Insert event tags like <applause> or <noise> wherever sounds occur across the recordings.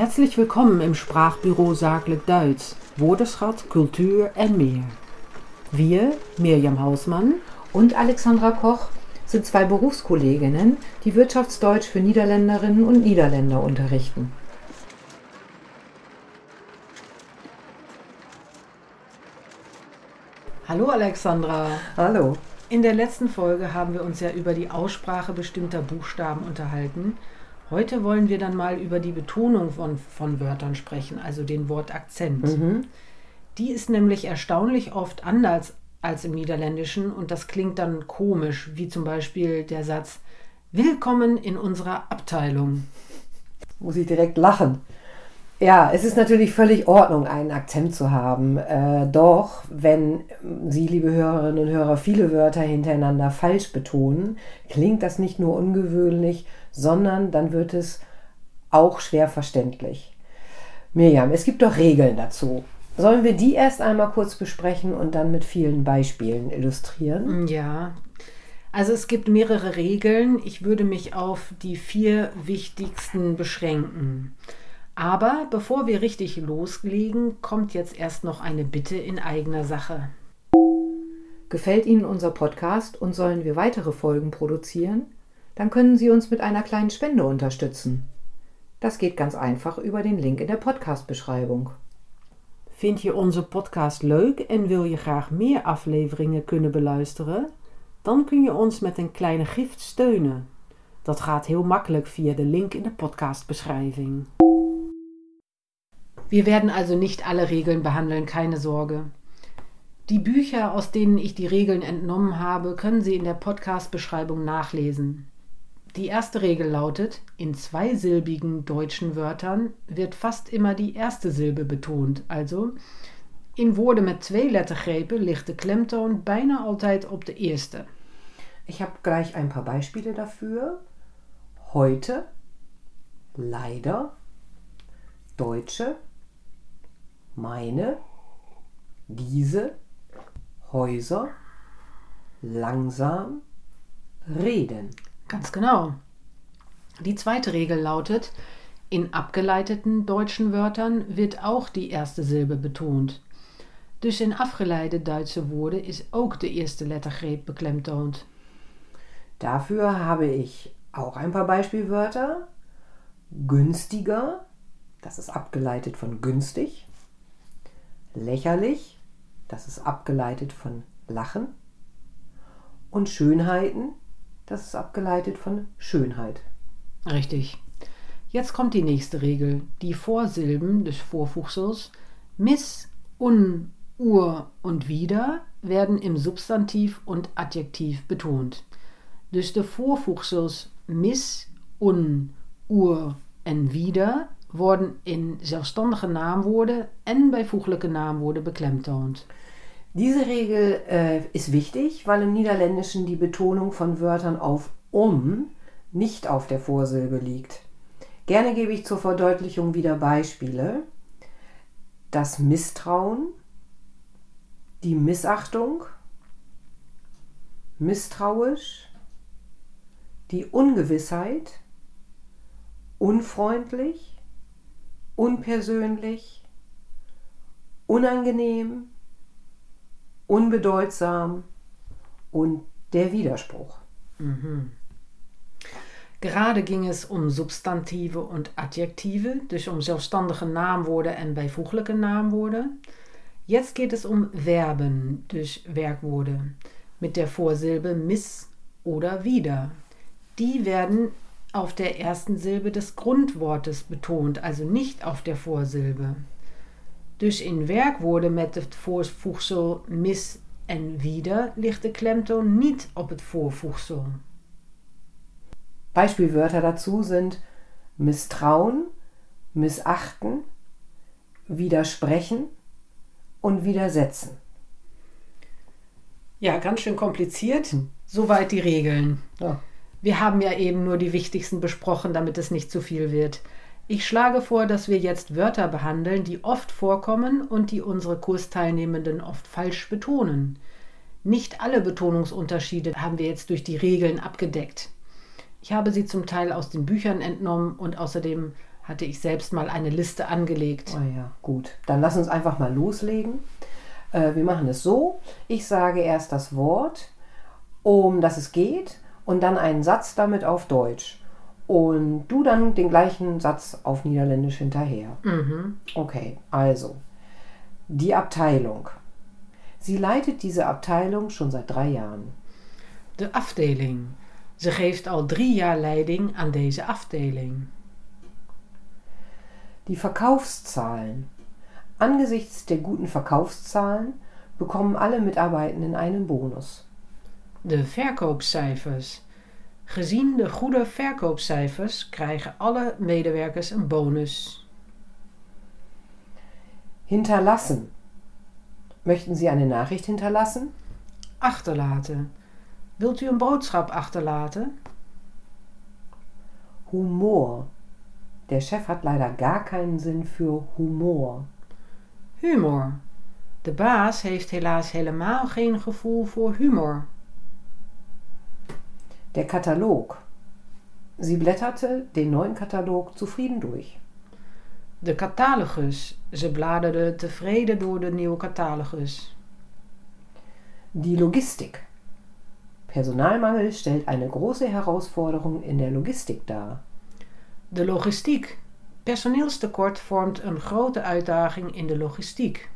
Herzlich willkommen im Sprachbüro Zakelijk Duits, Woordenschat, Kultur en meer. Wir, Mirjam Hausmann und Alexandra Koch, sind zwei Berufskolleginnen, die Wirtschaftsdeutsch für Niederländerinnen und Niederländer unterrichten. Hallo Alexandra. Hallo. In der letzten Folge haben wir uns ja über die Aussprache bestimmter Buchstaben unterhalten. Heute wollen wir dann mal über die Betonung von, von Wörtern sprechen, also den Wortakzent. Mhm. Die ist nämlich erstaunlich oft anders als im Niederländischen und das klingt dann komisch, wie zum Beispiel der Satz Willkommen in unserer Abteilung. Muss ich direkt lachen. Ja, es ist natürlich völlig Ordnung, einen Akzent zu haben. Äh, doch, wenn Sie, liebe Hörerinnen und Hörer, viele Wörter hintereinander falsch betonen, klingt das nicht nur ungewöhnlich, sondern dann wird es auch schwer verständlich. Mirjam, es gibt doch Regeln dazu. Sollen wir die erst einmal kurz besprechen und dann mit vielen Beispielen illustrieren? Ja, also es gibt mehrere Regeln. Ich würde mich auf die vier wichtigsten beschränken. Aber bevor wir richtig loslegen, kommt jetzt erst noch eine Bitte in eigener Sache. Gefällt Ihnen unser Podcast und sollen wir weitere Folgen produzieren? Dann können Sie uns mit einer kleinen Spende unterstützen. Das geht ganz einfach über den Link in der Podcast-Beschreibung. Vind je onze podcast leuk en wil je graag meer afleveringen kunnen beluisteren? Dan kun je ons met een kleine gift steunen. Dat gaat heel makkelijk via de link in de podcastbeschrijving. Wir werden also nicht alle Regeln behandeln, keine Sorge. Die Bücher, aus denen ich die Regeln entnommen habe, können Sie in der Podcast-Beschreibung nachlesen. Die erste Regel lautet, in zweisilbigen deutschen Wörtern wird fast immer die erste Silbe betont. Also, in woorden met twee lettergrepen ligt de klemtoon bijna altijd op de eerste. Ich habe gleich ein paar Beispiele dafür. Heute, leider, Deutsche, meine, diese, Häuser, langsam, reden. Ganz genau. Die zweite Regel lautet, in abgeleiteten deutschen Wörtern wird auch die erste Silbe betont. Dus in afgeleide Duitse woorden is ook de eerste lettergreep beklemtoond. Dafür habe ich auch ein paar Beispielwörter. Günstiger, das ist abgeleitet von günstig lächerlich, das ist abgeleitet von Lachen, und Schönheiten, das ist abgeleitet von Schönheit. Richtig. Jetzt kommt die nächste Regel. Die Vorsilben des Vorfuchsels miss, un, ur und wieder werden im Substantiv und Adjektiv betont. Dus de voorvoegsels mis, un, ur en wieder worden in zelfstandige naamwoorden en bijvoeglijke naamwoorden beklemtoond. Diese Regel äh, ist wichtig, weil im Niederländischen die Betonung von Wörtern auf um nicht auf der Vorsilbe liegt. Gerne gebe ich zur Verdeutlichung wieder Beispiele. Das Misstrauen, die Missachtung, misstrauisch, die Ungewissheit, unfreundlich, unpersönlich, unangenehm, unbedeutsam und der Widerspruch. Mhm. Gerade ging es um Substantive und Adjektive, dus um zelfstandige naamwoorden en bijvoeglijke naamwoorden. Jetzt geht es um Verben, dus Werkwoorden, mit der Vorsilbe miss oder wieder. Die werden auf der ersten Silbe des Grundwortes betont, also nicht auf der Vorsilbe. Dus in werkwoorden met het voorvoegsel mis en wieder ligt de klemtoon niet op het voorvoegsel. Beispielwörter dazu sind misstrauen, missachten, widersprechen und widersetzen. Ja, ganz schön kompliziert. Hm. Soweit die Regeln. Ja. Wir haben ja eben nur die wichtigsten besprochen, damit es nicht zu viel wird. Ich schlage vor, dass wir jetzt Wörter behandeln, die oft vorkommen und die unsere Kursteilnehmenden oft falsch betonen. Nicht alle Betonungsunterschiede haben wir jetzt durch die Regeln abgedeckt. Ich habe sie zum Teil aus den Büchern entnommen und außerdem hatte ich selbst mal eine Liste angelegt. Oh ja, gut. Dann lass uns einfach mal loslegen. Äh, wir machen es so. Ich sage erst das Wort, um das es geht, und dann einen Satz damit auf Deutsch. Und du dann den gleichen Satz auf Niederländisch hinterher. Mhm. Okay, also. Die Abteilung. Sie leitet diese Abteilung schon seit drei Jahren. De afdeling. Ze geeft al drie jaar leiding aan deze afdeling. Die Verkaufszahlen. Angesichts der guten Verkaufszahlen bekommen alle Mitarbeitenden einen Bonus. De verkoopcijfers. Gezien de goede verkoopcijfers krijgen alle medewerkers een bonus. Hinterlassen. Möchten Sie eine Nachricht hinterlassen? Achterlaten. Wilt u een boodschap achterlaten? Humor. Der Chef hat leider gar keinen Sinn für Humor. Humor. De baas heeft helaas helemaal geen gevoel voor humor. Der Katalog. Sie blätterte den neuen Katalog zufrieden durch. De catalogus. Ze bladerde tevreden door de nieuwe catalogus. Die Logistik. Personalmangel stellt eine große Herausforderung in der Logistik dar. De logistiek. Personeelstekort vormt een grote uitdaging in de logistiek.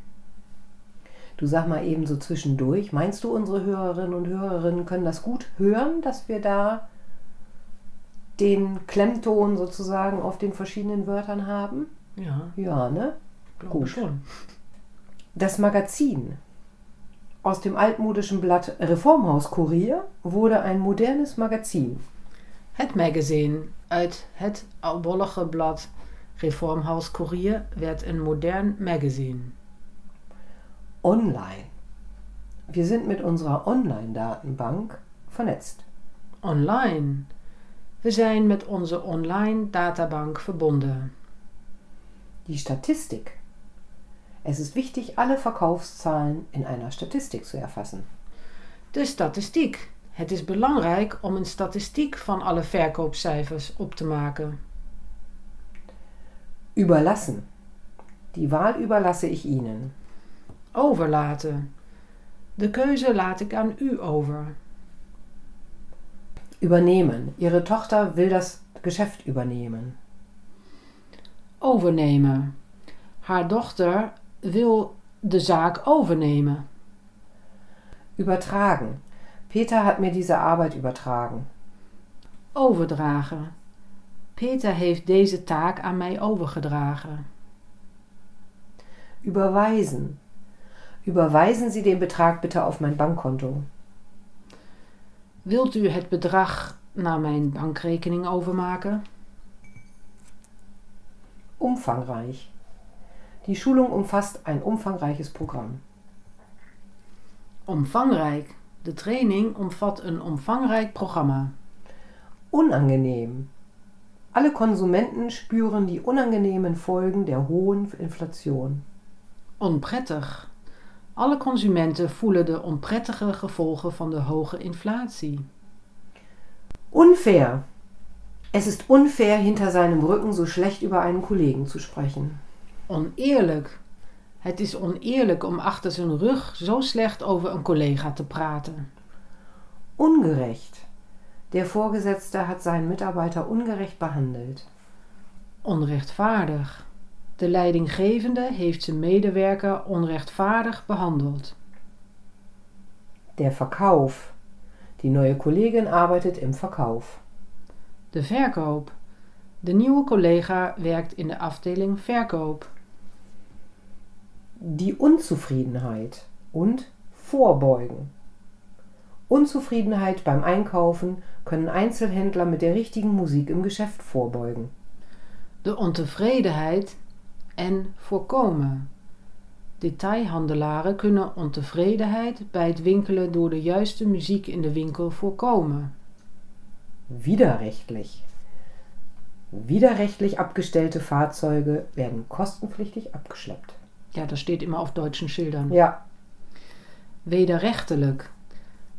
Du sag mal eben so zwischendurch, meinst du, unsere Hörerinnen und Hörerinnen können das gut hören, dass wir da den Klemmton sozusagen auf den verschiedenen Wörtern haben? Ja, Ja, ne? glaube Gut. schon. Das Magazin. Aus dem altmodischen Blatt Reformhaus Kurier wurde ein modernes Magazin. Het magazine uit het oudbollige blad Reformhaus Courier werd een modern magazine. Online. Wir sind mit unserer Online-Datenbank vernetzt. Online. We zijn met onze online databank verbonden. Die Statistik. Es ist wichtig, alle Verkaufszahlen in einer Statistik zu erfassen. De statistiek. Het is belangrijk om een statistiek van alle verkoopcijfers op te maken. Überlassen. Die Wahl überlasse ich Ihnen. Overlaten. De keuze laat ik aan u over. Übernehmen. Ihre Tochter will das Geschäft übernehmen. Overnemen. Haar dochter wil de zaak overnemen. Übertragen. Peter hat mir diese Arbeit übertragen. Overdragen. Peter heeft deze taak aan mij overgedragen. Überweisen. Überweisen Sie den Betrag bitte auf mein Bankkonto. Wilt u het bedrag naar mijn bankrekening overmaken? Umfangreich. Die Schulung umfasst ein umfangreiches Programm. Omvangrijk. De training omvat een omvangrijk programma. Unangenehm. Alle Konsumenten spüren die unangenehmen Folgen der hohen Inflation. Onprettig. Alle consumenten voelen de onprettige gevolgen van de hoge inflatie. Unfair. Es ist unfair, hinter seinem Rücken so schlecht über einen Kollegen zu sprechen. Oneerlijk. Het is oneerlijk om achter zijn rug zo slecht over een collega te praten. Ungerecht. Der Vorgesetzte hat seinen Mitarbeiter ungerecht behandelt. Onrechtvaardig. De leidinggevende heeft zijn medewerker onrechtvaardig behandeld. Der Verkauf. Die neue Kollegin arbeitet im Verkauf. De verkoop. De nieuwe collega werkt in de afdeling verkoop. Die Unzufriedenheit und Vorbeugen. Unzufriedenheit beim Einkaufen können Einzelhändler mit der richtigen Musik im Geschäft vorbeugen. De ontevredenheid en voorkomen. Detailhandelaren kunnen ontevredenheid bij het winkelen door de juiste muziek in de winkel voorkomen. Widerrechtlich. Widerrechtlich abgestellte Fahrzeuge werden kostenpflichtig abgeschleppt. Ja, dat steht immer auf deutschen Schildern. Ja, Wederrechtelijk.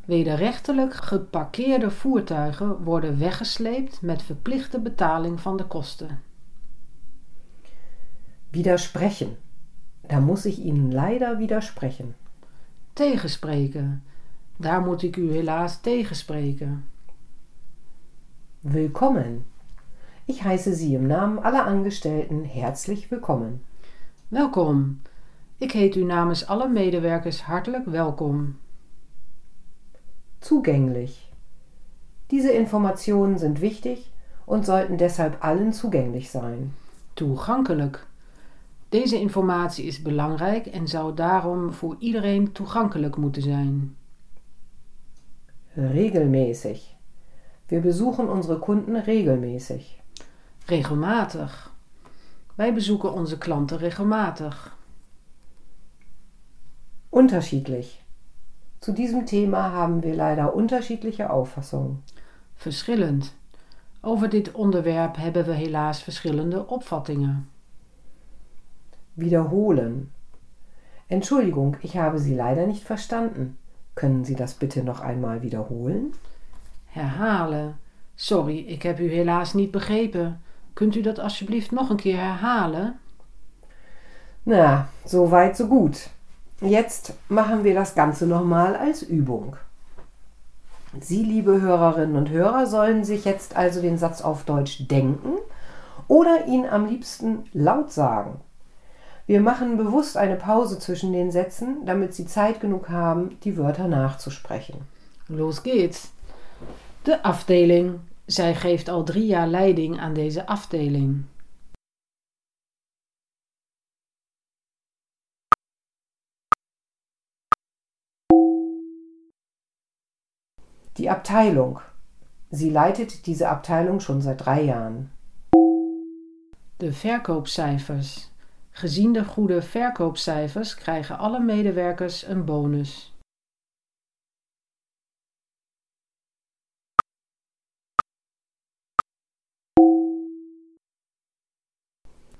Wederrechtelijk geparkeerde voertuigen worden weggesleept met verplichte betaling van de kosten. Widersprechen. Da muss ich Ihnen leider widersprechen. Tegenspreken. Daar moet ik u helaas tegenspreken. Willkommen. Ich heiße Sie im Namen aller Angestellten herzlich willkommen. Welkom. Ik heet u namens alle medewerkers hartelijk welkom. Zugänglich. Diese Informationen sind wichtig und sollten deshalb allen zugänglich sein. Toegankelijk. Deze informatie is belangrijk en zou daarom voor iedereen toegankelijk moeten zijn. Regelmäßig. Wir besuchen unsere Kunden regelmäßig. Regelmatig. Wij bezoeken onze klanten regelmatig. Unterschiedlich. Zu diesem Thema haben wir leider unterschiedliche Auffassungen. Verschillend. Over dit onderwerp hebben we helaas verschillende opvattingen. Wiederholen. Entschuldigung, ich habe Sie leider nicht verstanden. Können Sie das bitte noch einmal wiederholen? Herhalen. Sorry, ik heb u helaas niet begrepen. Kunt u dat alsjeblieft nog een keer herhalen? Na, so weit, so gut. Jetzt machen wir das Ganze nochmal als Übung. Sie, liebe Hörerinnen und Hörer, sollen sich jetzt also den Satz auf Deutsch denken oder ihn am liebsten laut sagen. Wir machen bewusst eine Pause zwischen den Sätzen, damit Sie Zeit genug haben, die Wörter nachzusprechen. Los geht's. De afdeling. Zij geeft al drie jaar leiding aan deze afdeling. Die Abteilung. Sie leitet diese Abteilung schon seit drei Jahren. De verkoopcijfers. Gezien de goede verkoopcijfers krijgen alle medewerkers een bonus.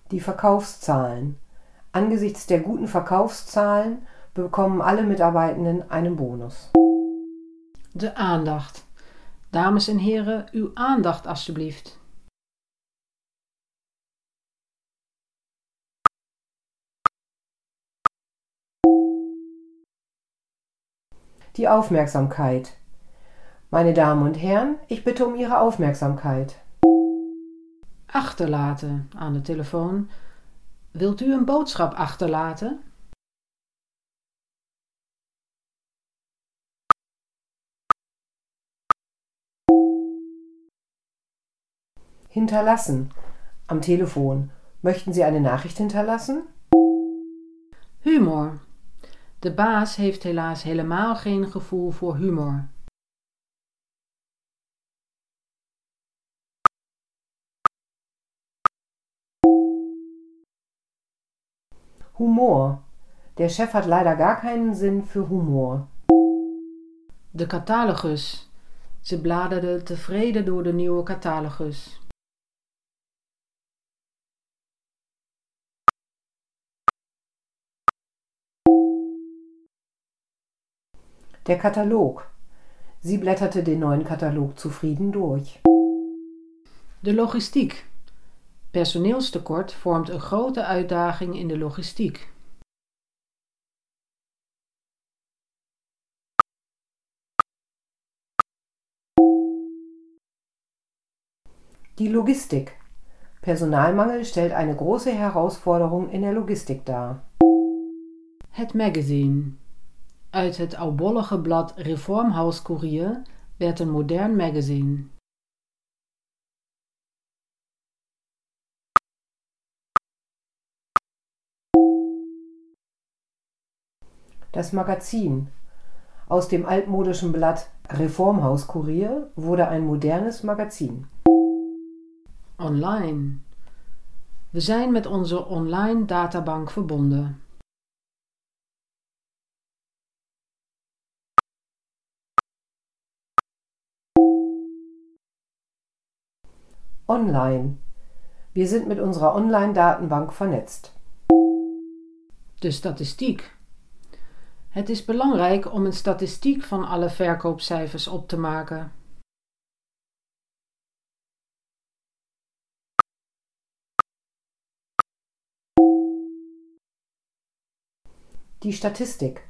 Die Verkaufszahlen. Angesichts der guten Verkaufszahlen bekommen alle Mitarbeitenden einen Bonus. De aandacht. Dames en heren, uw aandacht alstublieft. Die Aufmerksamkeit. Meine Damen und Herren, ich bitte um Ihre Aufmerksamkeit. Achterlaten aan de telefoon. Wilt u een boodschap achterlaten? Hinterlassen. Am Telefon. Möchten Sie eine Nachricht hinterlassen? Humor. De baas heeft helaas helemaal geen gevoel voor humor. Humor. Der Chef hat leider gar keinen Sinn für Humor. De catalogus. Ze bladerde tevreden door de nieuwe catalogus. Der Katalog. Sie blätterte den neuen Katalog zufrieden durch. De logistiek. Personeelstekort vormt een grote uitdaging in de logistiek. Die Logistik. Personalmangel stellt eine große Herausforderung in der Logistik dar. Het magazine. Uit het oudbollige blad Reformhaus Courier werd een modern magazine. Das Magazin. Aus dem altmodischen Blatt Reformhaus Kurier wurde ein modernes Magazin. Online. We zijn met onze online databank verbonden. Online. Wir sind mit unserer Online-Datenbank vernetzt. De statistiek. Het is belangrijk om een statistiek van alle verkoopcijfers op te maken. die Statistik.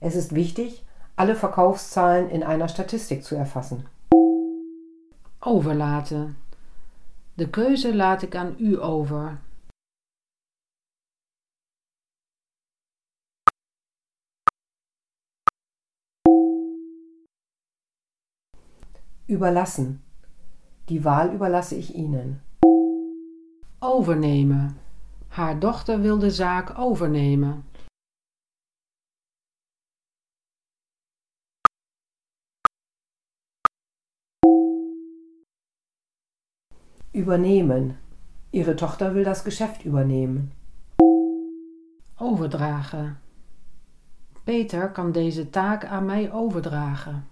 Es ist wichtig, alle Verkaufszahlen in einer Statistik zu erfassen. Overlaten. De keuze laat ik aan u over. Überlassen. Die Wahl überlasse ich Ihnen. Overnemen. Haar dochter wil de zaak overnemen. Übernehmen. Ihre Tochter will das Geschäft übernehmen. Overdragen. Peter kan deze taak aan mij overdragen.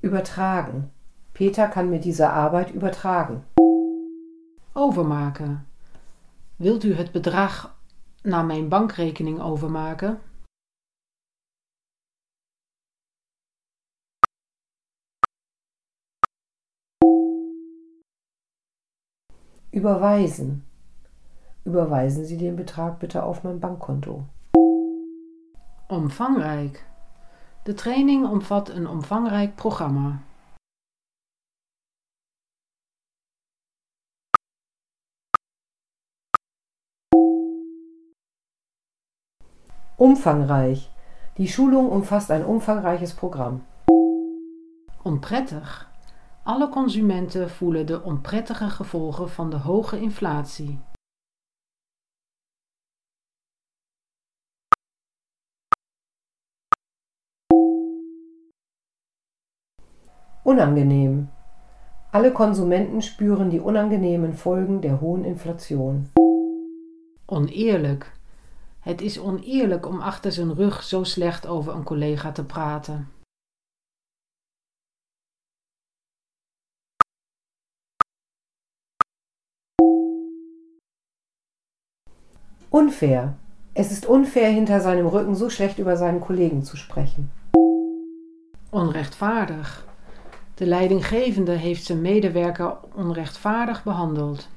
Übertragen. Peter kann mir diese Arbeit übertragen. Overmaken. Wilt u het bedrag naar mijn bankrekening overmaken? Überweisen. Überweisen Sie den Betrag bitte auf mein Bankkonto. Omvangrijk. De training omvat een omvangrijk programma. Umfangreich. Die Schulung umfasst ein umfangreiches Programm. Onprettig. Alle consumenten voelen de onprettige gevolgen van de hoge inflatie. Unangenehm. Alle Konsumenten spüren die unangenehmen Folgen der hohen Inflation. Oneerlijk. Het is oneerlijk om achter zijn rug zo slecht over een collega te praten. Unfair. Es ist unfair, hinter seinem Rücken so schlecht über seinen Kollegen zu sprechen. Onrechtvaardig. De leidinggevende heeft zijn medewerker onrechtvaardig behandeld.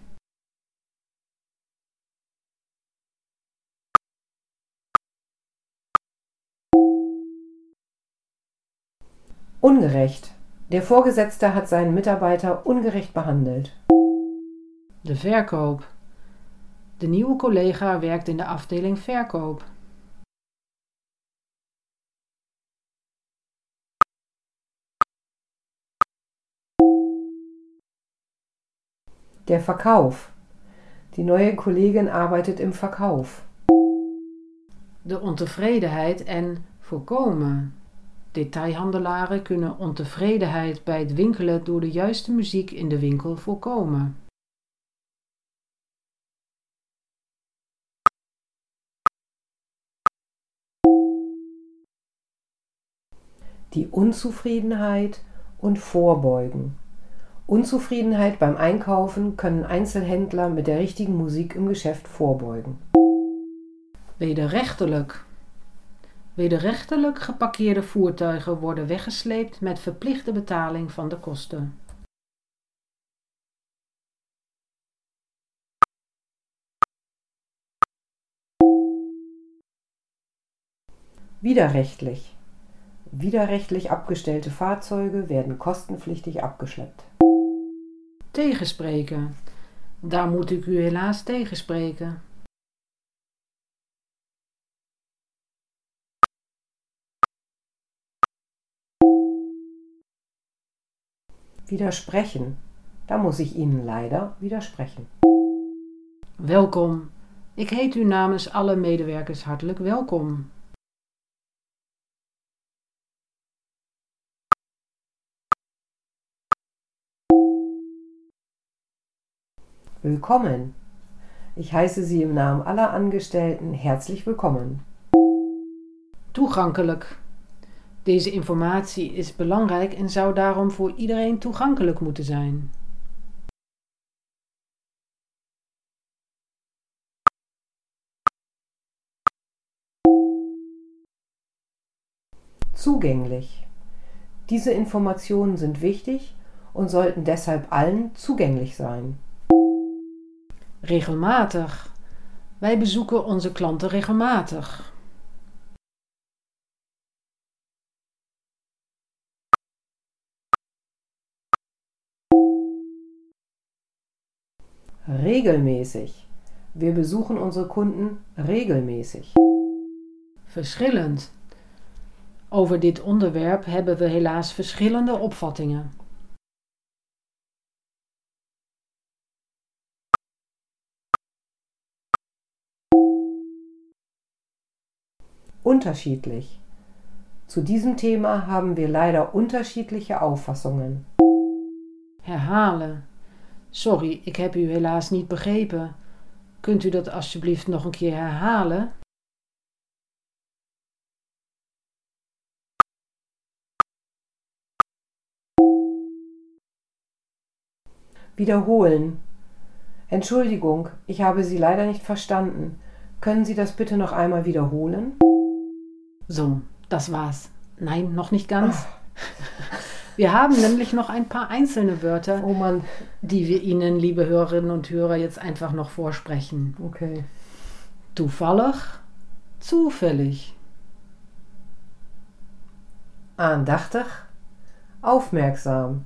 Ungerecht. Der Vorgesetzte hat seinen Mitarbeiter ungerecht behandelt. De verkoop. De nieuwe collega werkt in de afdeling verkoop. Der Verkauf. Die neue Kollegin arbeitet im Verkauf. De ontevredenheid en voorkomen. Detailhandelaren kunnen ontevredenheid bij het winkelen door de juiste muziek in de winkel voorkomen. Die Unzufriedenheit und Vorbeugen. Unzufriedenheit beim Einkaufen können Einzelhändler mit der richtigen Musik im Geschäft vorbeugen. Wederrechtelijk. Wederrechtelijk geparkeerde voertuigen worden weggesleept met verplichte betaling van de kosten. Widerrechtlich. Widerrechtlich abgestellte Fahrzeuge werden kostenpflichtig abgeschleppt. Tegenspreken. Daar moet ik u helaas tegenspreken. Widersprechen. Da muss ich Ihnen leider widersprechen. Welkom. Ik heet u namens alle medewerkers hartelijk welkom. Willkommen. Ich heiße Sie im Namen aller Angestellten herzlich willkommen. Toegankelijk. Deze informatie is belangrijk en zou daarom voor iedereen toegankelijk moeten zijn. Zugänglich. Diese Informationen sind wichtig und sollten deshalb allen zugänglich sein. Regelmatig. Wij bezoeken onze klanten regelmatig. Regelmäßig. Wir besuchen unsere Kunden regelmäßig. Verschillend. Over dit onderwerp hebben we helaas verschillende opvattingen. Unterschiedlich. Zu diesem Thema haben wir leider unterschiedliche Auffassungen. Herhalen. Sorry, ik heb u helaas niet begrepen. Kunt u dat alsjeblieft nog een keer herhalen? Wiederholen. Entschuldigung, ich habe Sie leider nicht verstanden. Können Sie das bitte noch einmal wiederholen? So, das war's. Nein, noch nicht ganz. Wir haben nämlich noch ein paar einzelne Wörter, Oh die wir Ihnen, liebe Hörerinnen und Hörer, jetzt einfach noch vorsprechen. okay. Toevallig, zufällig, Aandachtig, aufmerksam,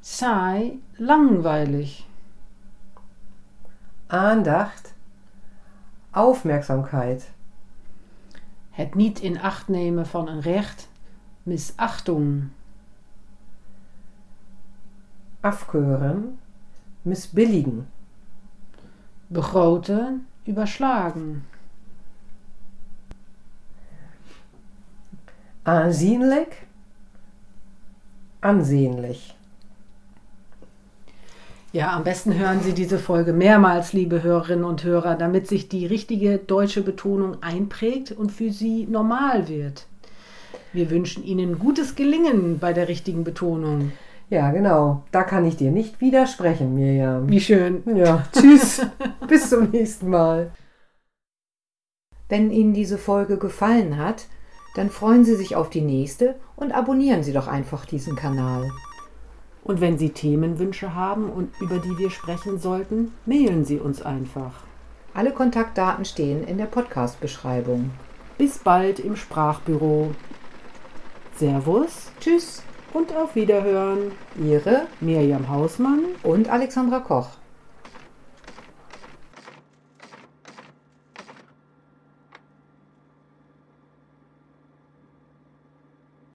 saai, langweilig, Aandacht, Aufmerksamkeit, het niet in acht nemen van een recht, misachtung, afkeuren, missbilligen, begroten, überschlagen, aanzienlijk, ansehnlich. Ja, am besten hören Sie diese Folge mehrmals, liebe Hörerinnen und Hörer, damit sich die richtige deutsche Betonung einprägt und für Sie normal wird. Wir wünschen Ihnen gutes Gelingen bei der richtigen Betonung. Ja, genau. Da kann ich dir nicht widersprechen, Mirjam. Wie schön. Ja, <laughs> tschüss. Bis zum nächsten Mal. Wenn Ihnen diese Folge gefallen hat, dann freuen Sie sich auf die nächste und abonnieren Sie doch einfach diesen Kanal. Und wenn Sie Themenwünsche haben und über die wir sprechen sollten, mailen Sie uns einfach. Alle Kontaktdaten stehen in der Podcast-Beschreibung. Bis bald im Sprachbüro. Servus Tschüss, und auf Wiederhören. Ihre Mirjam Hausmann und Alexandra Koch.